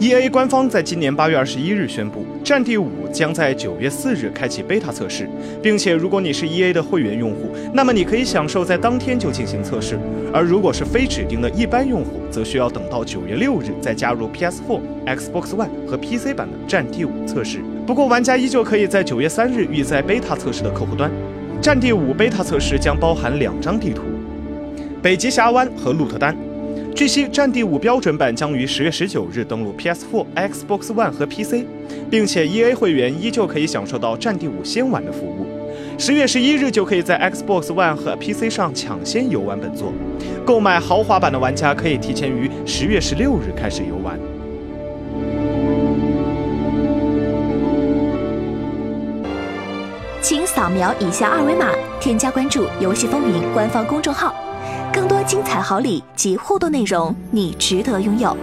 E A 官方在今年八月二十一日宣布，《战地五》将在九月四日开启 beta 测试，并且如果你是 E A 的会员用户，那么你可以享受在当天就进行测试；而如果是非指定的一般用户，则需要等到九月六日再加入 PS4、Xbox One 和 PC 版的《战地五》测试。不过，玩家依旧可以在九月三日预载 beta 测试的客户端。《战地五》beta 测试将包含两张地图：北极峡湾和鹿特丹。据悉，《战地五》标准版将于十月十九日登陆 PS4、Xbox One 和 PC，并且 EA 会员依旧可以享受到《战地五》先玩的服务。十月十一日就可以在 Xbox One 和 PC 上抢先游玩本作。购买豪华版的玩家可以提前于十月十六日开始游玩。请扫描以下二维码，添加关注“游戏风云”官方公众号。更多精彩好礼及互动内容，你值得拥有。